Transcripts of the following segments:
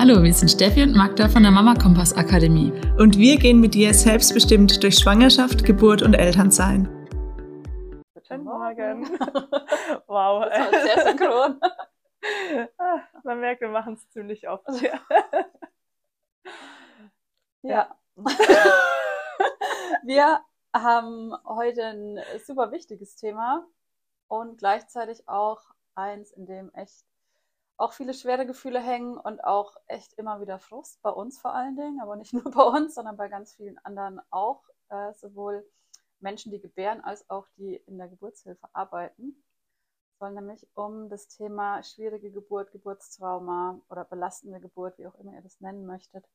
Hallo, wir sind Steffi und Magda von der Mama Kompass Akademie. Und wir gehen mit dir selbstbestimmt durch Schwangerschaft, Geburt und Elternsein. Guten Morgen. wow. Das war sehr synchron. Ah, Man merkt, wir machen es ziemlich oft. Ja. Ja. Wir haben heute ein super wichtiges Thema und gleichzeitig auch eins, in dem echt auch viele schwere Gefühle hängen und auch echt immer wieder Frust, bei uns vor allen Dingen, aber nicht nur bei uns, sondern bei ganz vielen anderen auch, äh, sowohl Menschen, die gebären, als auch die in der Geburtshilfe arbeiten. Es soll nämlich um das Thema schwierige Geburt, Geburtstrauma oder belastende Geburt, wie auch immer ihr das nennen möchtet,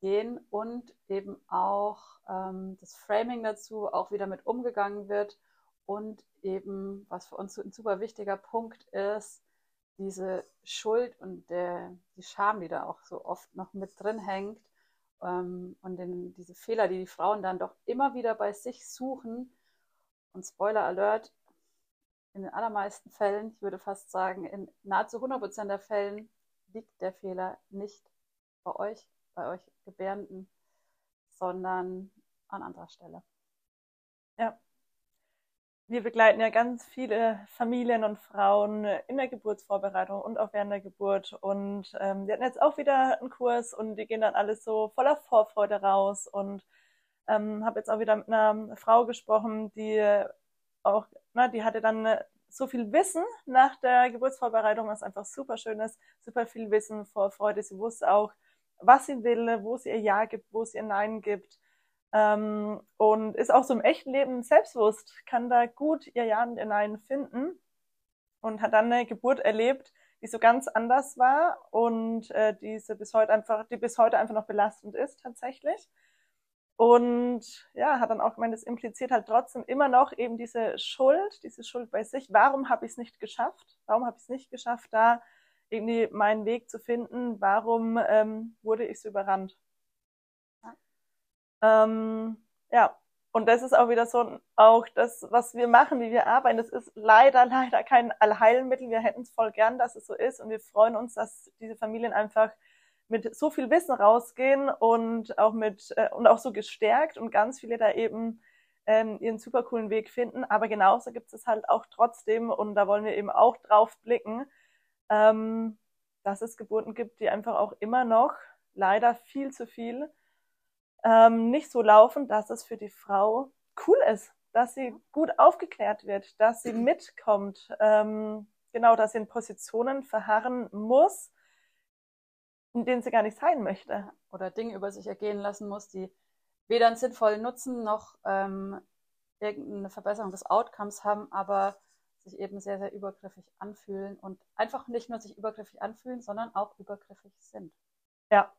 gehen und eben auch ähm, das Framing dazu auch wieder mit umgegangen wird und eben, was für uns ein super wichtiger Punkt ist, diese Schuld und der, die Scham, die da auch so oft noch mit drin hängt ähm, und den, diese Fehler, die die Frauen dann doch immer wieder bei sich suchen. Und Spoiler Alert, in den allermeisten Fällen, ich würde fast sagen, in nahezu 100% der Fällen liegt der Fehler nicht bei euch, bei euch Gebärenden, sondern an anderer Stelle. ja. Wir begleiten ja ganz viele Familien und Frauen in der Geburtsvorbereitung und auch während der Geburt. Und ähm, wir hatten jetzt auch wieder einen Kurs und die gehen dann alles so voller Vorfreude raus. Und ähm, habe jetzt auch wieder mit einer Frau gesprochen, die auch, na, die hatte dann äh, so viel Wissen nach der Geburtsvorbereitung, was einfach super schön ist, super viel Wissen, Vorfreude. Sie wusste auch, was sie will, wo sie ihr Ja gibt, wo sie ihr Nein gibt. Ähm, und ist auch so im echten Leben selbstbewusst, kann da gut ihr Ja und ihr Nein finden und hat dann eine Geburt erlebt, die so ganz anders war und äh, diese bis heute einfach, die bis heute einfach noch belastend ist tatsächlich. Und ja, hat dann auch gemeint, es impliziert halt trotzdem immer noch eben diese Schuld, diese Schuld bei sich. Warum habe ich es nicht geschafft? Warum habe ich es nicht geschafft, da irgendwie meinen Weg zu finden? Warum ähm, wurde ich so überrannt? Ähm, ja, und das ist auch wieder so auch das, was wir machen, wie wir arbeiten. Das ist leider, leider kein Allheilmittel. Wir hätten es voll gern, dass es so ist. Und wir freuen uns, dass diese Familien einfach mit so viel Wissen rausgehen und auch mit äh, und auch so gestärkt und ganz viele da eben ähm, ihren super coolen Weg finden. Aber genauso gibt es halt auch trotzdem, und da wollen wir eben auch drauf blicken, ähm, dass es Geburten gibt, die einfach auch immer noch leider viel zu viel ähm, nicht so laufen, dass es für die Frau cool ist, dass sie gut aufgeklärt wird, dass sie mitkommt, ähm, genau, dass sie in Positionen verharren muss, in denen sie gar nicht sein möchte. Oder Dinge über sich ergehen lassen muss, die weder einen sinnvollen Nutzen noch ähm, irgendeine Verbesserung des Outcomes haben, aber sich eben sehr, sehr übergriffig anfühlen und einfach nicht nur sich übergriffig anfühlen, sondern auch übergriffig sind. Ja,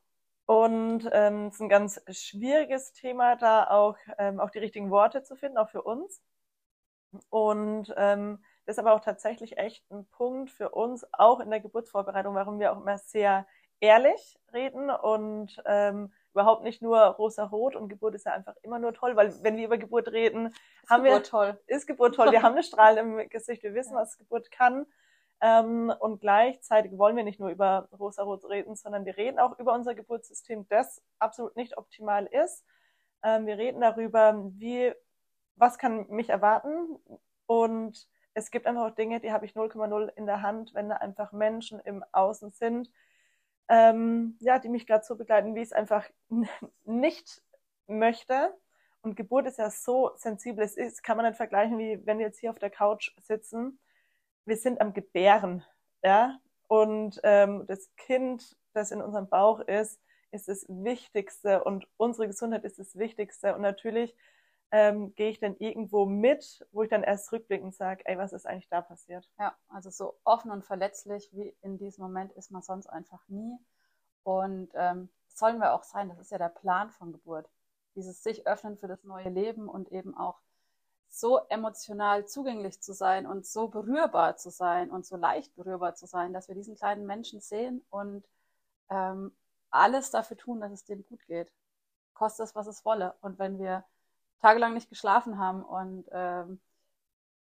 und ähm, es ist ein ganz schwieriges Thema, da auch, ähm, auch die richtigen Worte zu finden, auch für uns. Und ähm, das ist aber auch tatsächlich echt ein Punkt für uns, auch in der Geburtsvorbereitung, warum wir auch immer sehr ehrlich reden und ähm, überhaupt nicht nur rosa-rot und Geburt ist ja einfach immer nur toll, weil wenn wir über Geburt reden, Ist haben Geburt wir, toll. ist Geburt toll, wir haben eine Strahl im Gesicht, wir wissen, Ja. was Geburt kann. Ähm, und gleichzeitig wollen wir nicht nur über Rosa-Rot reden, sondern wir reden auch über unser Geburtssystem, das absolut nicht optimal ist. Ähm, wir reden darüber, wie, was kann mich erwarten. Und es gibt einfach auch Dinge, die habe ich 0,0 in der Hand, wenn da einfach Menschen im Außen sind, ähm, ja, die mich gerade so begleiten, wie ich es einfach nicht möchte. Und Geburt ist ja so sensibel, es ist, kann man nicht vergleichen, wie wenn wir jetzt hier auf der Couch sitzen wir sind am Gebären, ja, und ähm, das Kind, das in unserem Bauch ist, ist das Wichtigste und unsere Gesundheit ist das Wichtigste. Und natürlich ähm, gehe ich dann irgendwo mit, wo ich dann erst rückblickend sage, ey, was ist eigentlich da passiert? Ja, also so offen und verletzlich wie in diesem Moment ist man sonst einfach nie. Und ähm, sollen wir auch sein, das ist ja der Plan von Geburt. Dieses sich öffnen für das neue Leben und eben auch so emotional zugänglich zu sein und so berührbar zu sein und so leicht berührbar zu sein, dass wir diesen kleinen Menschen sehen und ähm, alles dafür tun, dass es dem gut geht. Kostet es, was es wolle. Und wenn wir tagelang nicht geschlafen haben und ähm,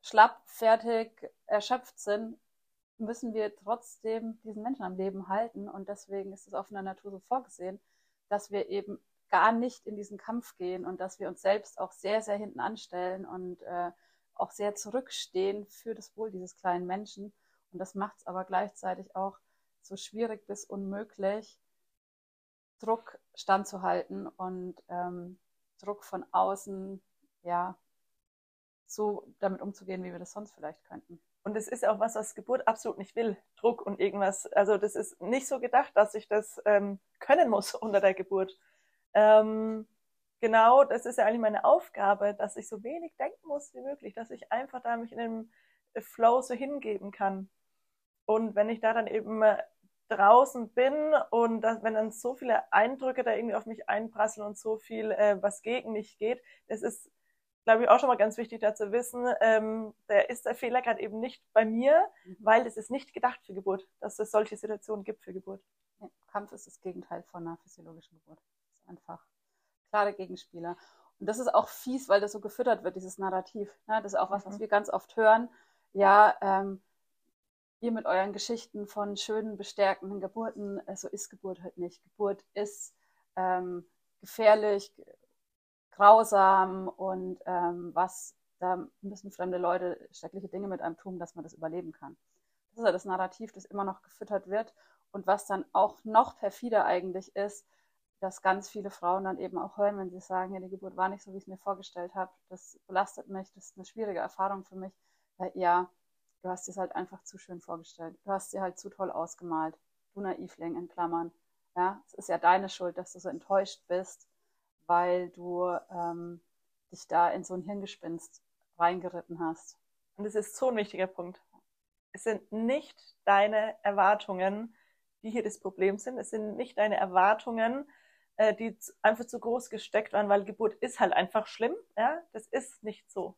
schlapp, fertig, erschöpft sind, müssen wir trotzdem diesen Menschen am Leben halten. Und deswegen ist es auch von der Natur so vorgesehen, dass wir eben gar nicht in diesen Kampf gehen und dass wir uns selbst auch sehr, sehr hinten anstellen und äh, auch sehr zurückstehen für das Wohl dieses kleinen Menschen. Und das macht es aber gleichzeitig auch so schwierig bis unmöglich, Druck standzuhalten und ähm, Druck von außen, ja, so damit umzugehen, wie wir das sonst vielleicht könnten. Und es ist auch was, was Geburt absolut nicht will. Druck und irgendwas. Also das ist nicht so gedacht, dass ich das ähm, können muss unter der Geburt. Ähm, genau, das ist ja eigentlich meine Aufgabe, dass ich so wenig denken muss wie möglich, dass ich einfach da mich in den Flow so hingeben kann. Und wenn ich da dann eben äh, draußen bin und das, wenn dann so viele Eindrücke da irgendwie auf mich einprasseln und so viel, äh, was gegen mich geht, das ist, glaube ich, auch schon mal ganz wichtig da zu wissen, ähm, der ist der Fehler gerade eben nicht bei mir, mhm. weil es ist nicht gedacht für Geburt, dass es solche Situationen gibt für Geburt. Ja, Kampf ist das Gegenteil von einer physiologischen Geburt. Einfach klare Gegenspieler. Und das ist auch fies, weil das so gefüttert wird, dieses Narrativ. Ne? Das ist auch was, was mhm. wir ganz oft hören. Ja, ähm, ihr mit euren Geschichten von schönen, bestärkenden Geburten, äh, so ist Geburt halt nicht. Geburt ist ähm, gefährlich, grausam und ähm, was, da müssen fremde Leute schreckliche Dinge mit einem tun, dass man das überleben kann. Das ist ja das Narrativ, das immer noch gefüttert wird und was dann auch noch perfider eigentlich ist, dass ganz viele Frauen dann eben auch hören, wenn sie sagen, ja, die Geburt war nicht so, wie ich es mir vorgestellt habe, das belastet mich, das ist eine schwierige Erfahrung für mich. Ja, du hast es halt einfach zu schön vorgestellt. Du hast sie halt zu toll ausgemalt. Du Naivling in Klammern. Ja, es ist ja deine Schuld, dass du so enttäuscht bist, weil du ähm, dich da in so ein Hirngespinst reingeritten hast. Und das ist so ein wichtiger Punkt. Es sind nicht deine Erwartungen, die hier das Problem sind. Es sind nicht deine Erwartungen, äh, die einfach zu groß gesteckt waren, weil Geburt ist halt einfach schlimm. Ja, das ist nicht so.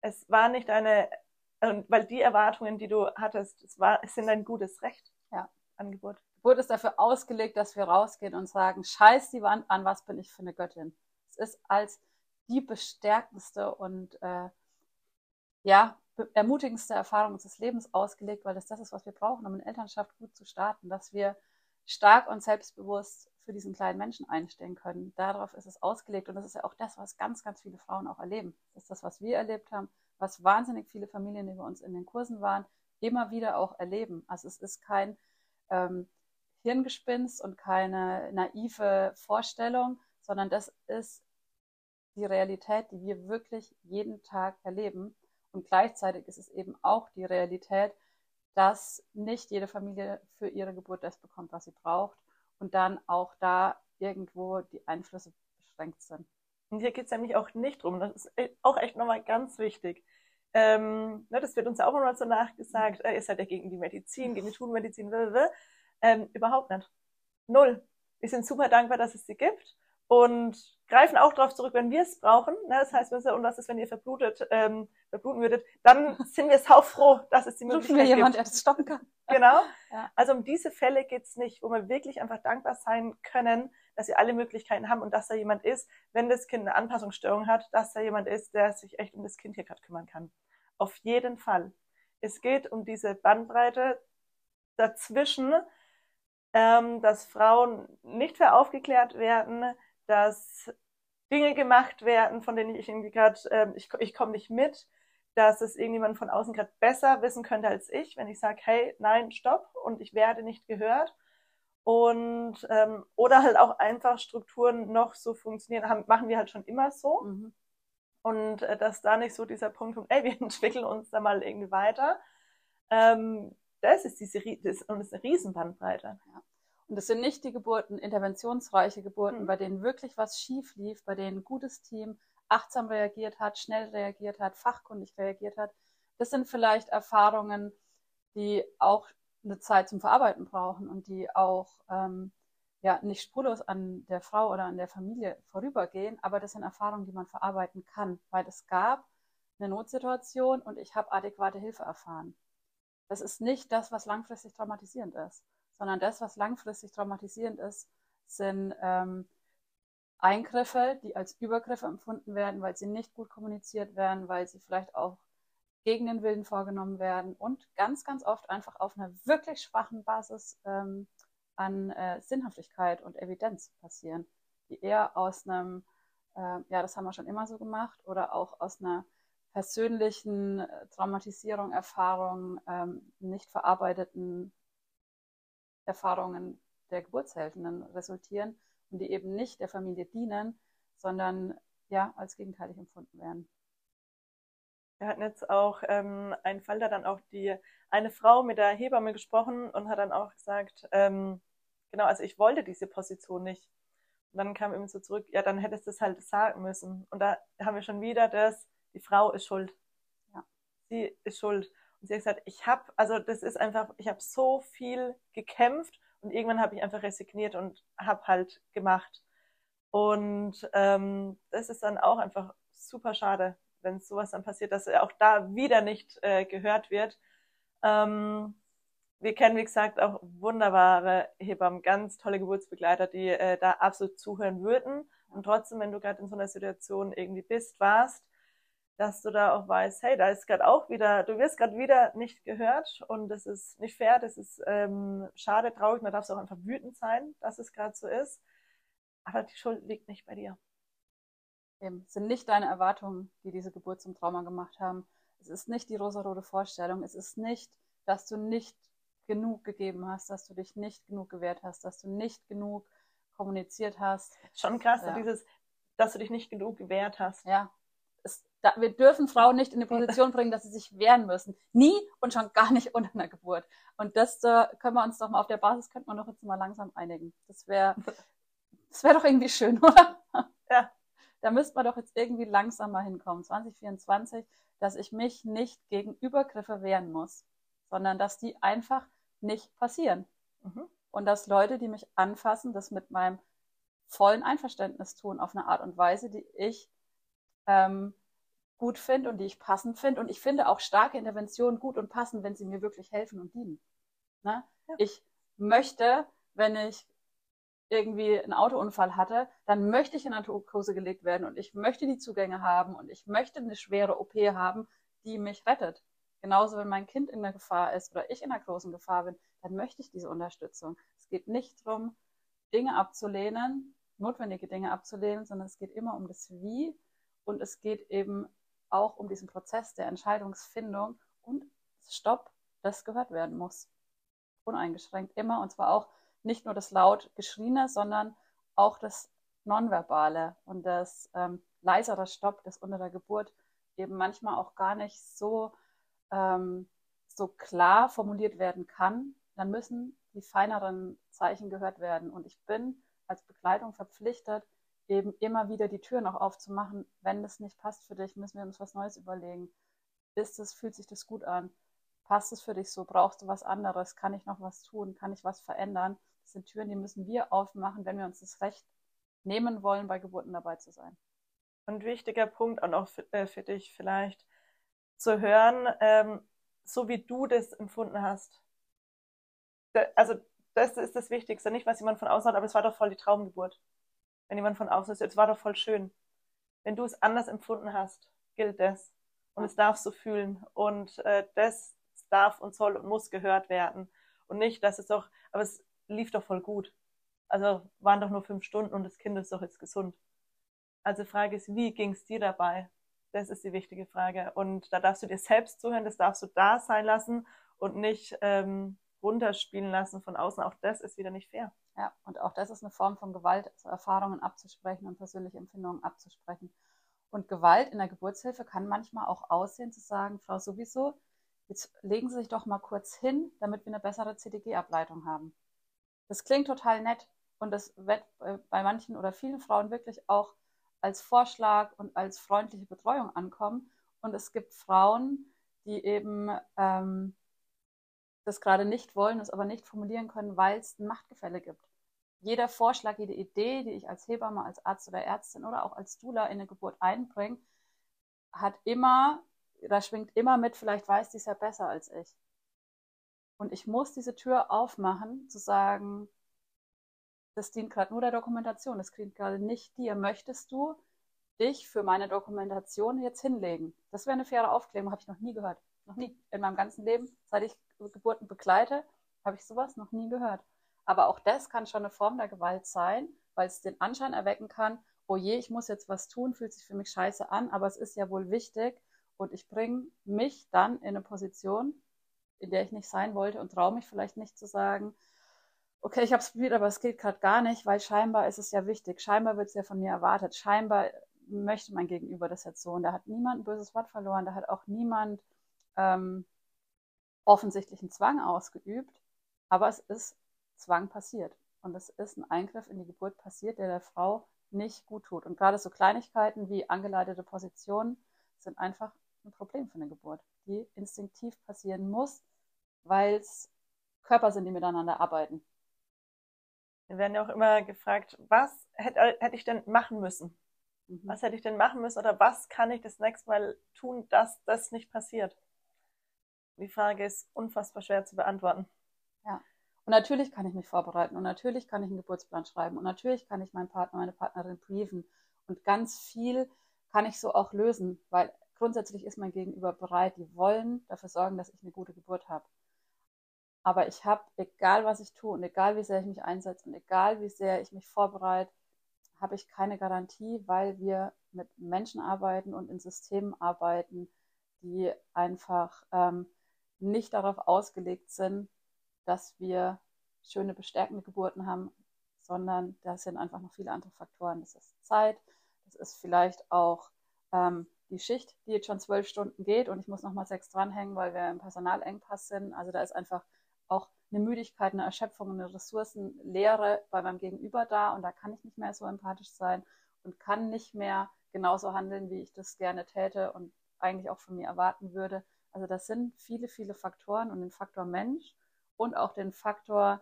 Es war nicht deine und weil die Erwartungen, die du hattest, es, war, es sind ein gutes Recht. Ja. Angebot. Geburt ist dafür ausgelegt, dass wir rausgehen und sagen, scheiß die Wand an, was bin ich für eine Göttin. Es ist als die bestärkendste und äh, ja, ermutigendste Erfahrung unseres Lebens ausgelegt, weil das das ist, was wir brauchen, um in Elternschaft gut zu starten, dass wir stark und selbstbewusst für diesen kleinen Menschen einstehen können. Darauf ist es ausgelegt und das ist ja auch das, was ganz, ganz viele Frauen auch erleben. Das ist das, was wir erlebt haben, was wahnsinnig viele Familien, die bei uns in den Kursen waren, immer wieder auch erleben. Also es ist kein ähm, Hirngespinst und keine naive Vorstellung, sondern das ist die Realität, die wir wirklich jeden Tag erleben. Und gleichzeitig ist es eben auch die Realität, dass nicht jede Familie für ihre Geburt das bekommt, was sie braucht und dann auch da irgendwo die Einflüsse beschränkt sind. Und hier geht es nämlich auch nicht drum. Das ist auch echt nochmal ganz wichtig. Ähm, ne, das wird uns auch immer so nachgesagt, äh, ihr seid ja gegen die Medizin, gegen die Schulmedizin, ähm, überhaupt nicht. Null. Wir sind super dankbar, dass es sie gibt und greifen auch darauf zurück, wenn wir es brauchen. Ne? Das heißt, wenn und was ist, wenn ihr verblutet, ähm, verbluten würdet, dann sind wir saufroh, dass es die Möglichkeit wir jemand, der das stoppen kann. Genau. Ja. Also um diese Fälle geht's nicht, wo wir wirklich einfach dankbar sein können, dass sie alle Möglichkeiten haben und dass da jemand ist, wenn das Kind eine Anpassungsstörung hat, dass da jemand ist, der sich echt um das Kind hier gerade kümmern kann. Auf jeden Fall. Es geht um diese Bandbreite dazwischen, ähm, dass Frauen nicht für aufgeklärt werden, dass Dinge gemacht werden, von denen ich irgendwie gerade, ähm, ich, ich komme nicht mit, dass es irgendjemand von außen gerade besser wissen könnte als ich, wenn ich sage, hey, nein, stopp und ich werde nicht gehört. Und ähm, oder halt auch einfach Strukturen noch so funktionieren, haben, machen wir halt schon immer so. Mhm. Und äh, dass da nicht so dieser Punkt kommt, ey, wir entwickeln uns da mal irgendwie weiter. Ähm, das ist diese das, und das ist eine Riesenbandbreite. Ja. Und das sind nicht die Geburten, interventionsreiche Geburten, mhm. bei denen wirklich was schief lief, bei denen ein gutes Team achtsam reagiert hat, schnell reagiert hat, fachkundig reagiert hat. Das sind vielleicht Erfahrungen, die auch eine Zeit zum Verarbeiten brauchen und die auch ähm, ja nicht spurlos an der Frau oder an der Familie vorübergehen, aber das sind Erfahrungen, die man verarbeiten kann, weil es gab eine Notsituation und ich habe adäquate Hilfe erfahren. Das ist nicht das, was langfristig traumatisierend ist sondern das, was langfristig traumatisierend ist, sind ähm, Eingriffe, die als Übergriffe empfunden werden, weil sie nicht gut kommuniziert werden, weil sie vielleicht auch gegen den Willen vorgenommen werden und ganz, ganz oft einfach auf einer wirklich schwachen Basis ähm, an äh, Sinnhaftigkeit und Evidenz passieren, die eher aus einem, äh, ja, das haben wir schon immer so gemacht, oder auch aus einer persönlichen äh, Traumatisierung, Erfahrung, ähm, nicht verarbeiteten Erfahrungen der Geburtshelfenden resultieren und die eben nicht der Familie dienen, sondern ja als gegenteilig empfunden werden. Wir hatten jetzt auch ähm, einen Fall, da dann auch die eine Frau mit der Hebamme gesprochen und hat dann auch gesagt, ähm, genau, also ich wollte diese Position nicht. Und dann kam eben so zurück, ja, dann hättest du es halt sagen müssen. Und da haben wir schon wieder das, die Frau ist schuld. Ja. Sie ist schuld. Und sie hat gesagt, ich habe, also das ist einfach, ich habe so viel gekämpft und irgendwann habe ich einfach resigniert und habe halt gemacht. Und ähm, das ist dann auch einfach super schade, wenn sowas dann passiert, dass er auch da wieder nicht äh, gehört wird. Ähm, wir kennen, wie gesagt, auch wunderbare Hebammen, ganz tolle Geburtsbegleiter, die äh, da absolut zuhören würden. Und trotzdem, wenn du gerade in so einer Situation irgendwie bist, warst, dass du da auch weißt, hey, da ist gerade auch wieder, du wirst gerade wieder nicht gehört und das ist nicht fair, das ist ähm, schade, traurig, da darfst du auch einfach wütend sein, dass es gerade so ist. Aber die Schuld liegt nicht bei dir. Eben. Es sind nicht deine Erwartungen, die diese Geburt zum Trauma gemacht haben. Es ist nicht die rosarote Vorstellung. Es ist nicht, dass du nicht genug gegeben hast, dass du dich nicht genug gewehrt hast, dass du nicht genug kommuniziert hast. Schon krass, ja. dieses, dass du dich nicht genug gewehrt hast. Ja. Da, wir dürfen Frauen nicht in die Position bringen, dass sie sich wehren müssen. Nie und schon gar nicht unter einer Geburt. Und das äh, können wir uns doch mal auf der Basis, könnte man doch jetzt mal langsam einigen. Das wäre das wäre doch irgendwie schön, oder? Ja da müsste man doch jetzt irgendwie langsam mal hinkommen, 2024, dass ich mich nicht gegen Übergriffe wehren muss, sondern dass die einfach nicht passieren. Mhm. Und dass Leute, die mich anfassen, das mit meinem vollen Einverständnis tun, auf eine Art und Weise, die ich ähm, gut finde und die ich passend finde. Und ich finde auch starke Interventionen gut und passend, wenn sie mir wirklich helfen und dienen. Ne? Ja. Ich möchte, wenn ich irgendwie einen Autounfall hatte, dann möchte ich in Narkose gelegt werden und ich möchte die Zugänge haben und ich möchte eine schwere OP haben, die mich rettet. Genauso, wenn mein Kind in der Gefahr ist oder ich in einer großen Gefahr bin, dann möchte ich diese Unterstützung. Es geht nicht darum, Dinge abzulehnen, notwendige Dinge abzulehnen, sondern es geht immer um das Wie und es geht eben auch um diesen Prozess der Entscheidungsfindung und Stopp, das gehört werden muss. Uneingeschränkt immer und zwar auch nicht nur das laut Geschrieene, sondern auch das Nonverbale und das ähm, leisere Stopp, das unter der Geburt eben manchmal auch gar nicht so, ähm, so klar formuliert werden kann, dann müssen die feineren Zeichen gehört werden. Und ich bin als Begleitung verpflichtet, eben immer wieder die Tür noch aufzumachen. Wenn das nicht passt für dich, müssen wir uns was Neues überlegen. Ist es, fühlt sich das gut an? Passt es für dich so? Brauchst du was anderes? Kann ich noch was tun? Kann ich was verändern? Das sind Türen, die müssen wir aufmachen, wenn wir uns das Recht nehmen wollen, bei Geburten dabei zu sein. Und wichtiger Punkt auch noch für, äh, für dich vielleicht zu hören, ähm, so wie du das empfunden hast. Da, also das ist das Wichtigste, nicht was jemand von außen hat, aber es war doch voll die Traumgeburt. Wenn jemand von außen ist, es war doch voll schön. Wenn du es anders empfunden hast, gilt das. Und es darf so fühlen. Und äh, das darf und soll und muss gehört werden. Und nicht, dass es doch, aber es lief doch voll gut. Also waren doch nur fünf Stunden und das Kind ist doch jetzt gesund. Also Frage ist, wie ging es dir dabei? Das ist die wichtige Frage. Und da darfst du dir selbst zuhören, das darfst du da sein lassen und nicht ähm, runterspielen lassen von außen. Auch das ist wieder nicht fair. Ja, und auch das ist eine Form von Gewalt, also Erfahrungen abzusprechen und persönliche Empfindungen abzusprechen. Und Gewalt in der Geburtshilfe kann manchmal auch aussehen, zu sagen, Frau sowieso, Jetzt legen Sie sich doch mal kurz hin, damit wir eine bessere CTG-Ableitung haben. Das klingt total nett und das wird bei manchen oder vielen Frauen wirklich auch als Vorschlag und als freundliche Betreuung ankommen. Und es gibt Frauen, die eben ähm, das gerade nicht wollen, es aber nicht formulieren können, weil es ein Machtgefälle gibt. Jeder Vorschlag, jede Idee, die ich als Hebamme, als Arzt oder Ärztin oder auch als Dula in eine Geburt einbringe, hat immer da schwingt immer mit, vielleicht weiß die es ja besser als ich. Und ich muss diese Tür aufmachen, zu sagen, das dient gerade nur der Dokumentation, das dient gerade nicht dir. Möchtest du dich für meine Dokumentation jetzt hinlegen. Das wäre eine faire Aufklärung, habe ich noch nie gehört. Noch nie. In meinem ganzen Leben, seit ich Geburten begleite, habe ich sowas noch nie gehört. Aber auch das kann schon eine Form der Gewalt sein, weil es den Anschein erwecken kann, oh je, ich muss jetzt was tun, fühlt sich für mich scheiße an, aber es ist ja wohl wichtig und ich bringe mich dann in eine Position, in der ich nicht sein wollte und traue mich vielleicht nicht zu sagen, okay, ich habe es probiert, aber es geht gerade gar nicht, weil scheinbar ist es ja wichtig, scheinbar wird es ja von mir erwartet, scheinbar möchte mein Gegenüber das jetzt so. Und da hat niemand ein böses Wort verloren, da hat auch niemand ähm, offensichtlichen Zwang ausgeübt, aber es ist Zwang passiert und es ist ein Eingriff in die Geburt passiert, der der Frau nicht gut tut. Und gerade so Kleinigkeiten wie angeleitete Positionen sind einfach ein Problem für eine Geburt, die instinktiv passieren muss, weil es Körper sind, die miteinander arbeiten. Wir werden ja auch immer gefragt, was hätte, hätte ich denn machen müssen? Mhm. Was hätte ich denn machen müssen oder was kann ich das nächste Mal tun, dass das nicht passiert? Die Frage ist unfassbar schwer zu beantworten. Ja. Und natürlich kann ich mich vorbereiten und natürlich kann ich einen Geburtsplan schreiben und natürlich kann ich meinen Partner, meine Partnerin briefen und ganz viel kann ich so auch lösen, weil grundsätzlich ist mein Gegenüber bereit, die wollen dafür sorgen, dass ich eine gute Geburt habe. Aber ich habe, egal was ich tue und egal wie sehr ich mich einsetze und egal wie sehr ich mich vorbereite, habe ich keine Garantie, weil wir mit Menschen arbeiten und in Systemen arbeiten, die einfach ähm, nicht darauf ausgelegt sind, dass wir schöne bestärkende Geburten haben, sondern das sind einfach noch viele andere Faktoren. Das ist Zeit, das ist vielleicht auch ähm, die Schicht, die jetzt schon zwölf Stunden geht und ich muss noch mal sechs dranhängen, weil wir im Personalengpass sind. Also da ist einfach auch eine Müdigkeit, eine Erschöpfung, eine Ressourcenleere bei meinem Gegenüber da und da kann ich nicht mehr so empathisch sein und kann nicht mehr genauso handeln, wie ich das gerne täte und eigentlich auch von mir erwarten würde. Also das sind viele, viele Faktoren und den Faktor Mensch und auch den Faktor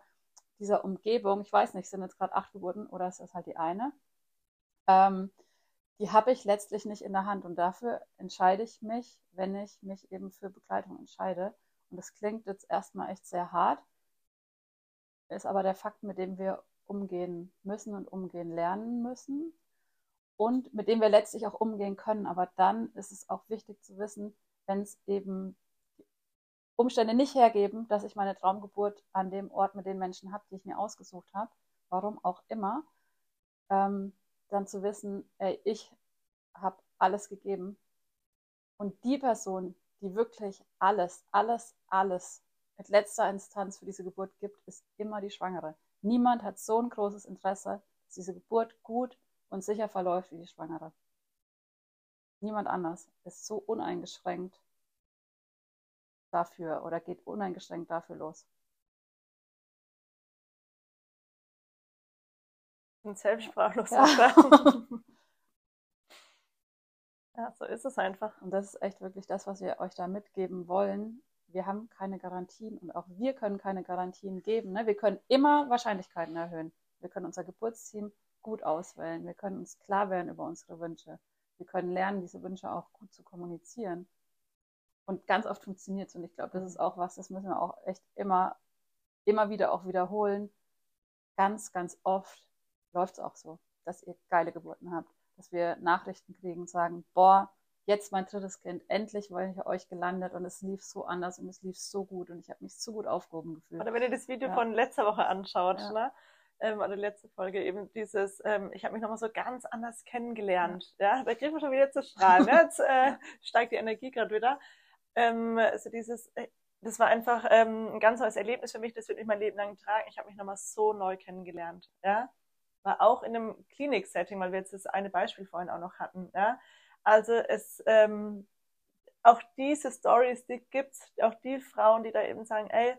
dieser Umgebung. Ich weiß nicht, sind jetzt gerade acht Geburten oder ist das halt die eine? Ähm, die habe ich letztlich nicht in der Hand und dafür entscheide ich mich, wenn ich mich eben für Begleitung entscheide und das klingt jetzt erstmal echt sehr hart, ist aber der Fakt, mit dem wir umgehen müssen und umgehen lernen müssen und mit dem wir letztlich auch umgehen können. Aber dann ist es auch wichtig zu wissen, wenn es eben Umstände nicht hergeben, dass ich meine Traumgeburt an dem Ort mit den Menschen habe, die ich mir ausgesucht habe, warum auch immer, ähm, dann zu wissen, ey, ich habe alles gegeben und die Person, die wirklich alles, alles, alles mit letzter Instanz für diese Geburt gibt, ist immer die Schwangere. Niemand hat so ein großes Interesse, dass diese Geburt gut und sicher verläuft wie die Schwangere. Niemand anders ist so uneingeschränkt dafür oder geht uneingeschränkt dafür los. Ein selbstsprachlos. Ja. Ja, so ist es einfach. Und das ist echt wirklich das, was wir euch da mitgeben wollen. Wir haben keine Garantien und auch wir können keine Garantien geben. Ne? Wir können immer Wahrscheinlichkeiten erhöhen. Wir können unser Geburtsteam gut auswählen. Wir können uns klar werden über unsere Wünsche. Wir können lernen, diese Wünsche auch gut zu kommunizieren. Und ganz oft funktioniert es. Und ich glaube, das ist auch was, das müssen wir auch echt immer, immer wieder auch wiederholen. Ganz, ganz oft läuft es auch so, dass ihr geile Geburten habt dass wir Nachrichten kriegen und sagen, boah, jetzt mein drittes Kind, endlich war ich euch gelandet und es lief so anders und es lief so gut und ich habe mich so gut aufgehoben gefühlt. Oder wenn ihr das Video ja. von letzter Woche anschaut, ja. ne? Ähm, oder letzte Folge eben dieses, ähm, ich habe mich nochmal so ganz anders kennengelernt. Ja, da kriegt man schon wieder zu strahlen. Ne? Jetzt äh, steigt die Energie gerade wieder. Ähm, also dieses, äh, das war einfach ähm, ein ganz neues Erlebnis für mich, das wird mich mein Leben lang tragen. Ich habe mich nochmal so neu kennengelernt. Ja, war auch in einem Klinik-Setting, weil wir jetzt das eine Beispiel vorhin auch noch hatten. Ja? Also es ähm, auch diese Stories, die gibt's, auch die Frauen, die da eben sagen, ey,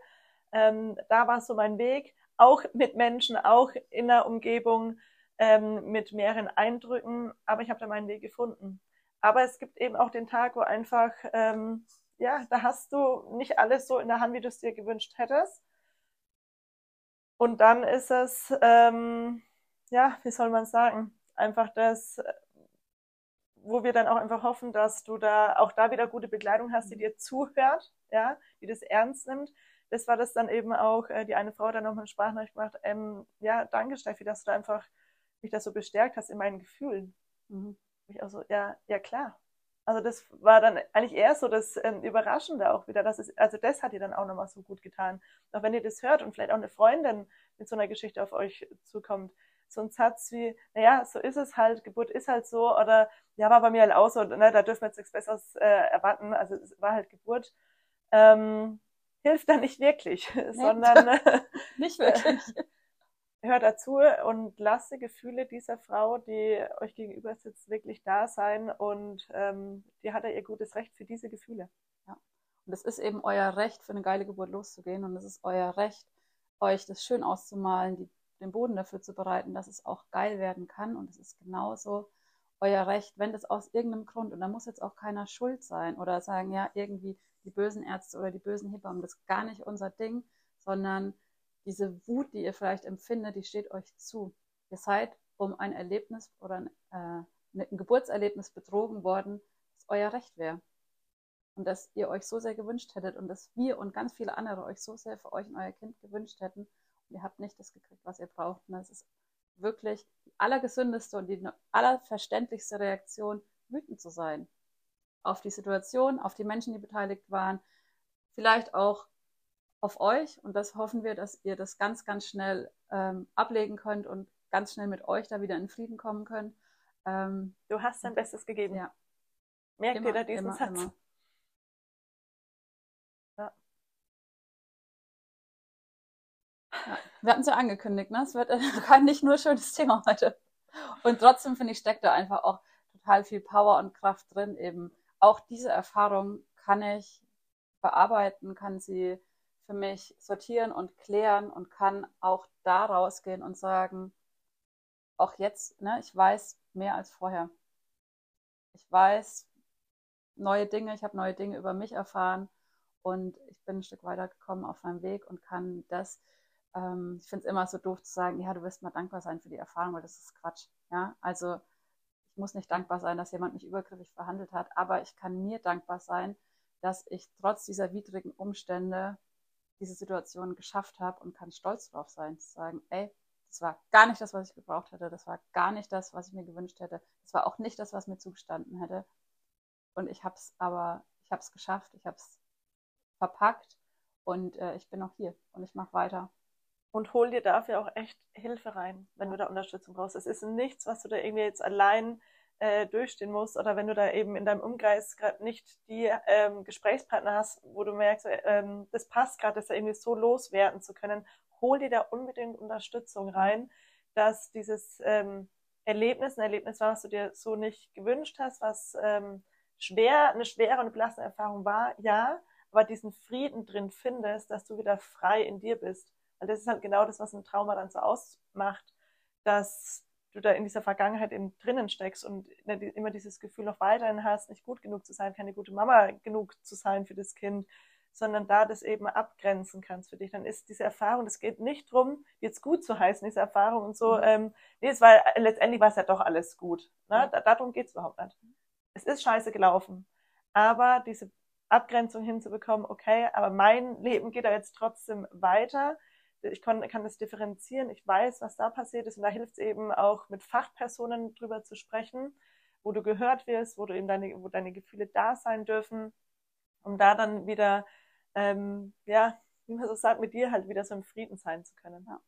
ähm, da war so mein Weg, auch mit Menschen, auch in der Umgebung, ähm, mit mehreren Eindrücken, aber ich habe da meinen Weg gefunden. Aber es gibt eben auch den Tag, wo einfach, ähm, ja, da hast du nicht alles so in der Hand, wie du es dir gewünscht hättest. Und dann ist es, ähm, ja, wie soll man sagen, einfach das, wo wir dann auch einfach hoffen, dass du da auch da wieder gute Begleitung hast, die dir zuhört, ja, die das ernst nimmt. Das war das dann eben auch, äh, die eine Frau dann nochmal eine Sprachnachricht gemacht, ähm, ja, danke Steffi, dass du da einfach mich da so bestärkt hast in meinen Gefühlen. Mhm. Ich auch so, ja, ja klar. Also das war dann eigentlich eher so das ähm, Überraschende auch wieder. Das ist, also das hat ihr dann auch nochmal so gut getan. Auch wenn ihr das hört und vielleicht auch eine Freundin mit so einer Geschichte auf euch zukommt, so ein Satz wie, naja, so ist es halt, Geburt ist halt so, oder ja, war bei mir halt auch so, ne, da dürfen wir jetzt nichts Besseres äh, erwarten, also es war halt Geburt, ähm, hilft dann nicht wirklich, nee. sondern nicht wirklich. hört dazu und lasst die Gefühle dieser Frau, die euch gegenüber sitzt, wirklich da sein und ähm, die hat ja ihr gutes Recht für diese Gefühle. Ja. Und es ist eben euer Recht, für eine geile Geburt loszugehen und es ist euer Recht, euch das schön auszumalen, die, den Boden dafür zu bereiten, dass es auch geil werden kann und es ist genauso euer Recht, wenn das aus irgendeinem Grund, und da muss jetzt auch keiner schuld sein oder sagen, ja, irgendwie die bösen Ärzte oder die bösen Hebammen, das ist gar nicht unser Ding, sondern diese Wut, die ihr vielleicht empfindet, die steht euch zu. Ihr seid um ein Erlebnis oder ein, äh, ein Geburtserlebnis betrogen worden, das euer Recht wäre. Und dass ihr euch so sehr gewünscht hättet und dass wir und ganz viele andere euch so sehr für euch und euer Kind gewünscht hätten. Und ihr habt nicht das gekriegt, was ihr braucht. Und das ist wirklich die allergesündeste und die allerverständlichste Reaktion, wütend zu sein. Auf die Situation, auf die Menschen, die beteiligt waren. Vielleicht auch auf euch und das hoffen wir, dass ihr das ganz, ganz schnell ähm, ablegen könnt und ganz schnell mit euch da wieder in Frieden kommen könnt. Ähm, du hast dein Bestes gegeben. Ja. Merkt immer, ihr da diesen immer, Satz? Immer. Ja. ja. Wir hatten es ja angekündigt, ne? Es wird kein nicht nur schönes Thema heute. Und trotzdem finde ich, steckt da einfach auch total viel Power und Kraft drin. Eben auch diese Erfahrung kann ich bearbeiten, kann sie für mich sortieren und klären und kann auch da rausgehen und sagen, auch jetzt, ne, ich weiß mehr als vorher. Ich weiß neue Dinge, ich habe neue Dinge über mich erfahren und ich bin ein Stück weiter gekommen auf meinem Weg und kann das, ähm, ich finde es immer so doof zu sagen, ja, du wirst mal dankbar sein für die Erfahrung, weil das ist Quatsch. Ja, also muss nicht dankbar sein, dass jemand mich übergriffig verhandelt hat, aber ich kann mir dankbar sein, dass ich trotz dieser widrigen Umstände diese Situation geschafft habe und kann stolz drauf sein, zu sagen, ey, das war gar nicht das, was ich gebraucht hätte, das war gar nicht das, was ich mir gewünscht hätte, das war auch nicht das, was mir zugestanden hätte. Und ich habe es aber, ich habe es geschafft, ich habe es verpackt und äh, ich bin noch hier und ich mache weiter. Und hol dir dafür auch echt Hilfe rein, wenn du da Unterstützung brauchst. Es ist nichts, was du da irgendwie jetzt allein äh, durchstehen musst oder wenn du da eben in deinem Umkreis gerade nicht die ähm, Gesprächspartner hast, wo du merkst, ähm, das passt gerade, das da irgendwie so loswerden zu können, hol dir da unbedingt Unterstützung rein, dass dieses ähm, Erlebnis ein Erlebnis war, was du dir so nicht gewünscht hast, was ähm, schwer, eine schwere und belastende Erfahrung war, ja, aber diesen Frieden drin findest, dass du wieder frei in dir bist. Weil das ist halt genau das, was ein Trauma dann so ausmacht, dass du da in dieser Vergangenheit eben drinnen steckst und immer dieses Gefühl noch weiterhin hast, nicht gut genug zu sein, keine gute Mama genug zu sein für das Kind, sondern da das eben abgrenzen kannst für dich. Dann ist diese Erfahrung, es geht nicht drum, jetzt gut zu heißen, diese Erfahrung und so. Mhm. Ähm, nee, es war letztendlich war es ja doch alles gut. Ne? Da, darum geht's überhaupt nicht. Es ist scheiße gelaufen. Aber diese Abgrenzung hinzubekommen, okay, aber mein Leben geht da jetzt trotzdem weiter ich kann, kann das differenzieren, ich weiß, was da passiert ist und da hilft es eben auch mit Fachpersonen drüber zu sprechen, wo du gehört wirst, wo du eben deine, wo deine Gefühle da sein dürfen, um da dann wieder, ähm, ja, wie man so sagt, mit dir halt wieder so im Frieden sein zu können. Ja.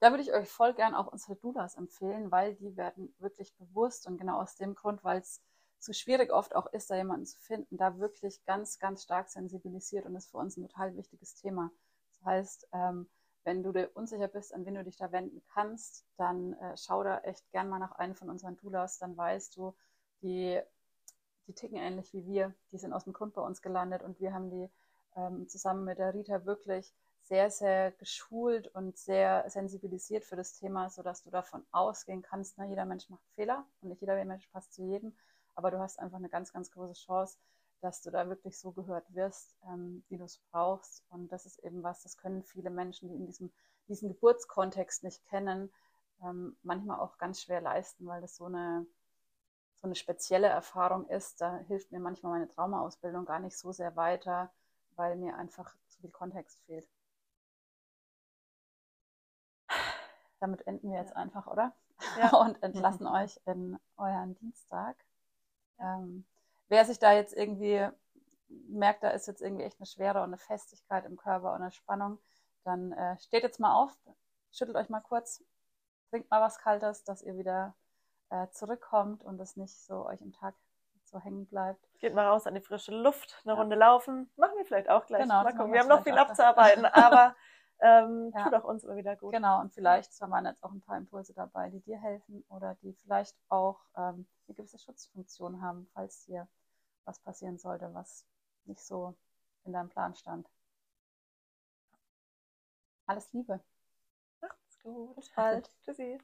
Da würde ich euch voll gern auch unsere Doulas empfehlen, weil die werden wirklich bewusst und genau aus dem Grund, weil es so schwierig oft auch ist, da jemanden zu finden, da wirklich ganz, ganz stark sensibilisiert und ist für uns ein total wichtiges Thema. Das heißt, ähm, wenn du dir unsicher bist, an wen du dich da wenden kannst, dann äh, schau da echt gern mal nach einem von unseren Doulas, dann weißt du, die, die ticken ähnlich wie wir, die sind aus dem Grund bei uns gelandet und wir haben die ähm, zusammen mit der Rita wirklich sehr, sehr geschult und sehr sensibilisiert für das Thema, sodass du davon ausgehen kannst, ne, jeder Mensch macht Fehler und nicht jeder Mensch passt zu jedem, aber du hast einfach eine ganz, ganz große Chance, dass du da wirklich so gehört wirst, ähm, wie du es brauchst. Und das ist eben was, das können viele Menschen, die in diesem, diesen Geburtskontext nicht kennen, ähm, manchmal auch ganz schwer leisten, weil das so eine, so eine spezielle Erfahrung ist. Da hilft mir manchmal meine Traumaausbildung gar nicht so sehr weiter, weil mir einfach so viel Kontext fehlt. Damit enden wir jetzt einfach, oder? Ja. Und entlassen euch in euren Dienstag. Ähm, wer sich da jetzt irgendwie merkt, da ist jetzt irgendwie echt eine Schwere und eine Festigkeit im Körper und eine Spannung, dann äh, steht jetzt mal auf, schüttelt euch mal kurz, trinkt mal was Kaltes, dass ihr wieder äh, zurückkommt und es nicht so euch im Tag so hängen bleibt. Geht mal raus an die frische Luft, eine ja. Runde laufen. Machen wir vielleicht auch gleich. Genau, mal gucken. Wir haben noch viel abzuarbeiten, aber ähm, ja. tut auch uns immer wieder gut. Genau, und vielleicht waren jetzt auch ein paar Impulse dabei, die dir helfen oder die vielleicht auch ähm, eine gewisse Schutzfunktion haben, falls dir was passieren sollte, was nicht so in deinem Plan stand. Alles Liebe. Macht's gut. Bis bald. Tschüssi.